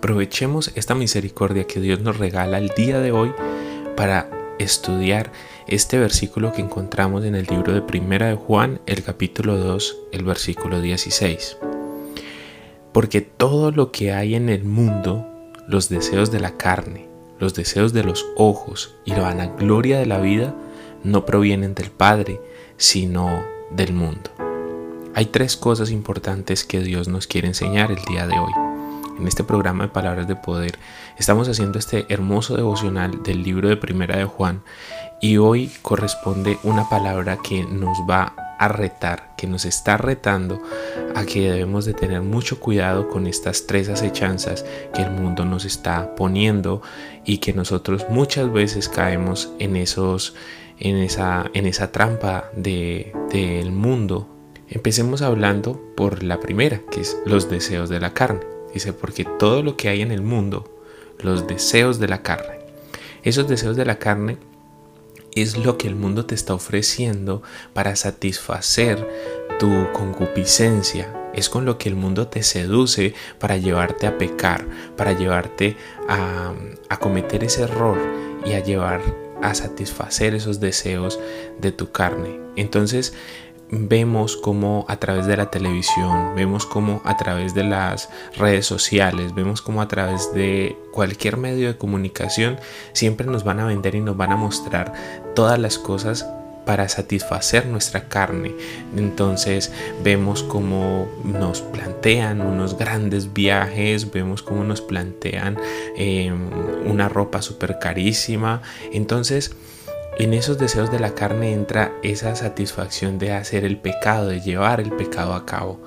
Aprovechemos esta misericordia que Dios nos regala el día de hoy para estudiar este versículo que encontramos en el libro de Primera de Juan, el capítulo 2, el versículo 16. Porque todo lo que hay en el mundo, los deseos de la carne, los deseos de los ojos y la vanagloria de la vida, no provienen del Padre, sino del mundo. Hay tres cosas importantes que Dios nos quiere enseñar el día de hoy en este programa de Palabras de Poder, estamos haciendo este hermoso devocional del libro de Primera de Juan y hoy corresponde una palabra que nos va a retar, que nos está retando a que debemos de tener mucho cuidado con estas tres acechanzas que el mundo nos está poniendo y que nosotros muchas veces caemos en esos en esa, en esa trampa del de, mundo. Empecemos hablando por la primera, que es los deseos de la carne. Dice, porque todo lo que hay en el mundo, los deseos de la carne, esos deseos de la carne es lo que el mundo te está ofreciendo para satisfacer tu concupiscencia. Es con lo que el mundo te seduce para llevarte a pecar, para llevarte a, a cometer ese error y a llevar a satisfacer esos deseos de tu carne. Entonces, vemos como a través de la televisión, vemos como a través de las redes sociales, vemos como a través de cualquier medio de comunicación siempre nos van a vender y nos van a mostrar todas las cosas para satisfacer nuestra carne. Entonces vemos cómo nos plantean unos grandes viajes, vemos cómo nos plantean em, una ropa súper carísima. Entonces en esos deseos de la carne entra esa satisfacción de hacer el pecado, de llevar el pecado a cabo.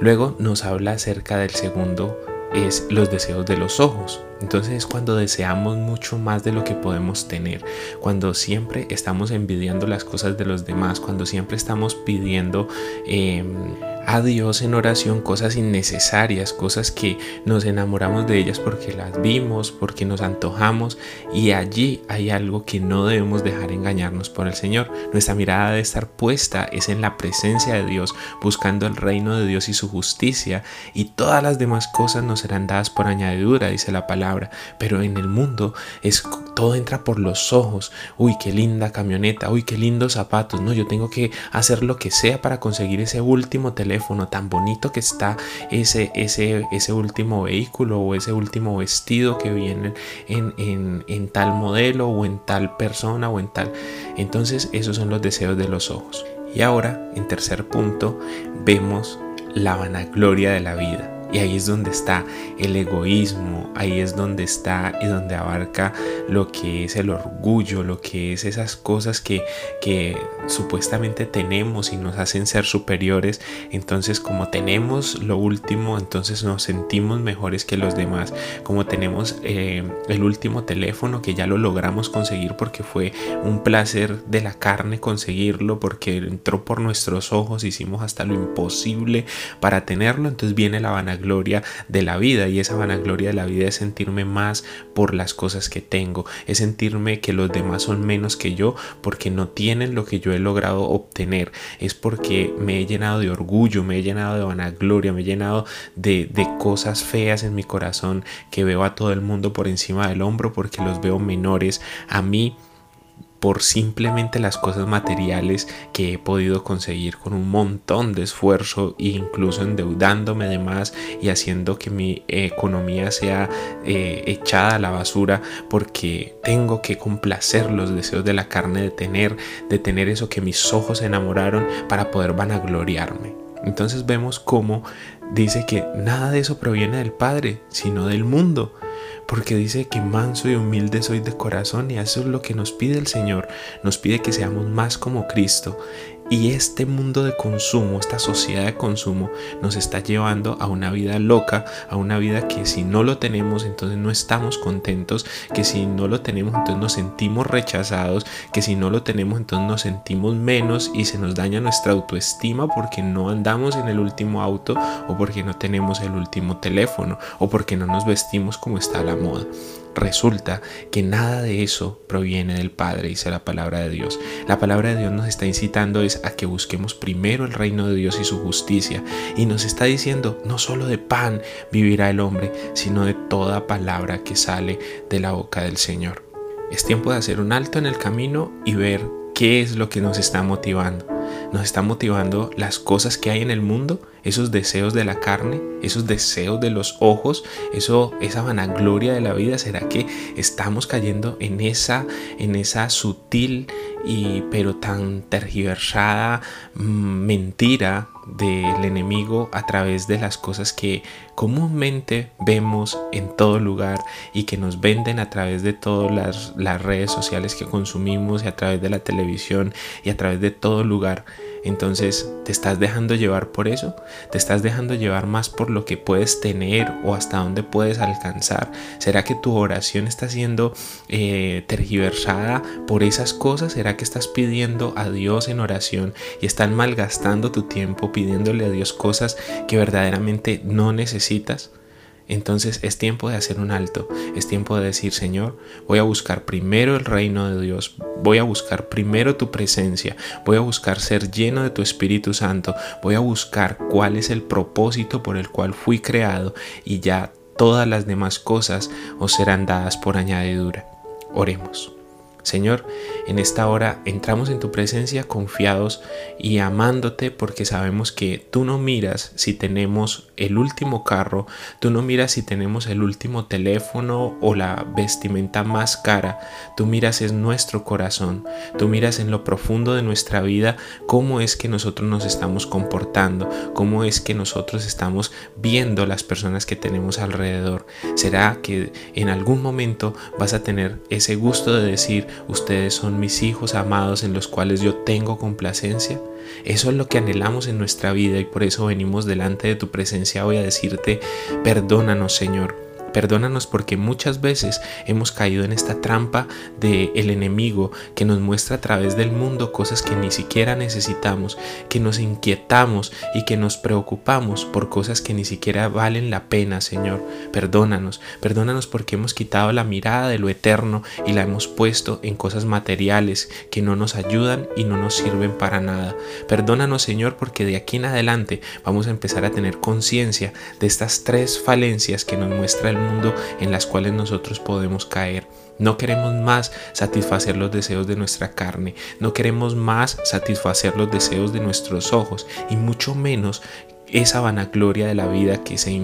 Luego nos habla acerca del segundo, es los deseos de los ojos. Entonces es cuando deseamos mucho más de lo que podemos tener, cuando siempre estamos envidiando las cosas de los demás, cuando siempre estamos pidiendo... Em, a Dios en oración cosas innecesarias, cosas que nos enamoramos de ellas porque las vimos, porque nos antojamos y allí hay algo que no debemos dejar engañarnos por el Señor. Nuestra mirada debe estar puesta es en la presencia de Dios, buscando el reino de Dios y su justicia y todas las demás cosas nos serán dadas por añadidura, dice la palabra, pero en el mundo es todo entra por los ojos. Uy, qué linda camioneta, uy, qué lindos zapatos. No, yo tengo que hacer lo que sea para conseguir ese último teléfono tan bonito que está ese, ese, ese último vehículo o ese último vestido que viene en, en, en tal modelo o en tal persona o en tal. Entonces esos son los deseos de los ojos. Y ahora, en tercer punto, vemos la vanagloria de la vida. Y ahí es donde está el egoísmo, ahí es donde está y donde abarca lo que es el orgullo, lo que es esas cosas que, que supuestamente tenemos y nos hacen ser superiores. Entonces como tenemos lo último, entonces nos sentimos mejores que los demás. Como tenemos eh, el último teléfono que ya lo logramos conseguir porque fue un placer de la carne conseguirlo, porque entró por nuestros ojos, hicimos hasta lo imposible para tenerlo, entonces viene la vanagloria gloria de la vida y esa vanagloria de la vida es sentirme más por las cosas que tengo, es sentirme que los demás son menos que yo porque no tienen lo que yo he logrado obtener, es porque me he llenado de orgullo, me he llenado de vanagloria, me he llenado de, de cosas feas en mi corazón que veo a todo el mundo por encima del hombro porque los veo menores a mí por simplemente las cosas materiales que he podido conseguir con un montón de esfuerzo e incluso endeudándome de más y haciendo que mi economía sea eh, echada a la basura porque tengo que complacer los deseos de la carne de tener, de tener eso que mis ojos enamoraron para poder vanagloriarme. Entonces vemos cómo dice que nada de eso proviene del Padre, sino del mundo porque dice que manso y humilde soy de corazón y eso es lo que nos pide el Señor, nos pide que seamos más como Cristo Y este mundo de consumo, esta sociedad de consumo, nos está llevando a una vida loca, a una vida que si no lo tenemos, entonces no estamos contentos, que si no lo tenemos, entonces nos sentimos rechazados, que si no lo tenemos, entonces nos sentimos menos y se nos daña nuestra autoestima porque no andamos en el último auto o porque no tenemos el último teléfono o porque no nos vestimos como está la moda. Resulta que nada de eso proviene del Padre, dice la palabra de Dios. La palabra de Dios nos está incitando es a que busquemos primero el reino de Dios y su justicia. Y nos está diciendo, no solo de pan vivirá el hombre, sino de toda palabra que sale de la boca del Señor. Es tiempo de hacer un alto en el camino y ver qué es lo que nos está motivando. Nos está motivando las cosas que hay en el mundo esos deseos de la carne, esos deseos de los ojos, eso, esa vanagloria de la vida, ¿será que estamos cayendo en esa, en esa sutil y pero tan tergiversada mm, mentira del enemigo a través de las cosas que comúnmente vemos en todo lugar y que nos venden a través de todas las, las redes sociales que consumimos y a través de la televisión y a través de todo lugar? Entonces, ¿te estás dejando llevar por eso? ¿Te estás dejando llevar más por lo que puedes tener o hasta dónde puedes alcanzar? ¿Será que tu oración está siendo eh, tergiversada por esas cosas? ¿Será que estás pidiendo a Dios en oración y están malgastando tu tiempo pidiéndole a Dios cosas que verdaderamente no necesitas? Entonces es tiempo de hacer un alto, es tiempo de decir, Señor, voy a buscar primero el reino de Dios, voy a buscar primero tu presencia, voy a buscar ser lleno de tu Espíritu Santo, voy a buscar cuál es el propósito por el cual fui creado y ya todas las demás cosas os serán dadas por añadidura. Oremos. Señor, en esta hora entramos en tu presencia confiados y amándote porque sabemos que tú no miras si tenemos el último carro, tú no miras si tenemos el último teléfono o la vestimenta más cara, tú miras es nuestro corazón, tú miras en lo profundo de nuestra vida cómo es que nosotros nos estamos comportando, cómo es que nosotros estamos viendo las personas que tenemos alrededor. ¿Será que en algún momento vas a tener ese gusto de decir, ustedes son mis hijos amados en los cuales yo tengo complacencia. Eso es lo que anhelamos en nuestra vida y por eso venimos delante de tu presencia hoy a decirte, perdónanos Señor Perdónanos porque muchas veces hemos caído en esta trampa del el enemigo que nos muestra a través del mundo cosas que ni siquiera necesitamos, que nos inquietamos y que nos preocupamos por cosas que ni siquiera valen la pena, Señor. Perdónanos, perdónanos porque hemos quitado la mirada de lo eterno y la hemos puesto en cosas materiales que no nos ayudan y no nos sirven para nada. Perdónanos, Señor, porque de aquí en adelante vamos a empezar a tener conciencia de estas tres falencias que nos muestra el mundo en las cuales nosotros podemos caer. No queremos más satisfacer los deseos de nuestra carne, no queremos más satisfacer los deseos de nuestros ojos y mucho menos esa vanagloria de la vida que se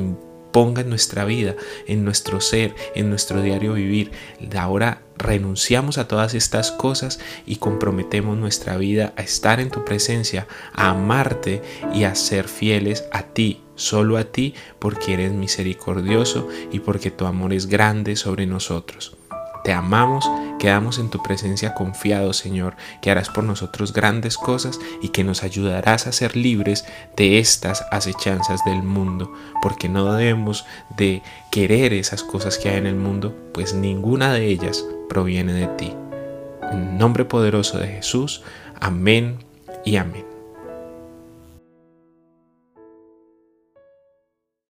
ponga en nuestra vida, en nuestro ser, en nuestro diario vivir. Ahora renunciamos a todas estas cosas y comprometemos nuestra vida a estar en tu presencia, a amarte y a ser fieles a ti, solo a ti, porque eres misericordioso y porque tu amor es grande sobre nosotros. Te amamos, quedamos en tu presencia confiados, Señor, que harás por nosotros grandes cosas y que nos ayudarás a ser libres de estas acechanzas del mundo, porque no debemos de querer esas cosas que hay en el mundo, pues ninguna de ellas proviene de ti. En nombre poderoso de Jesús, amén y amén.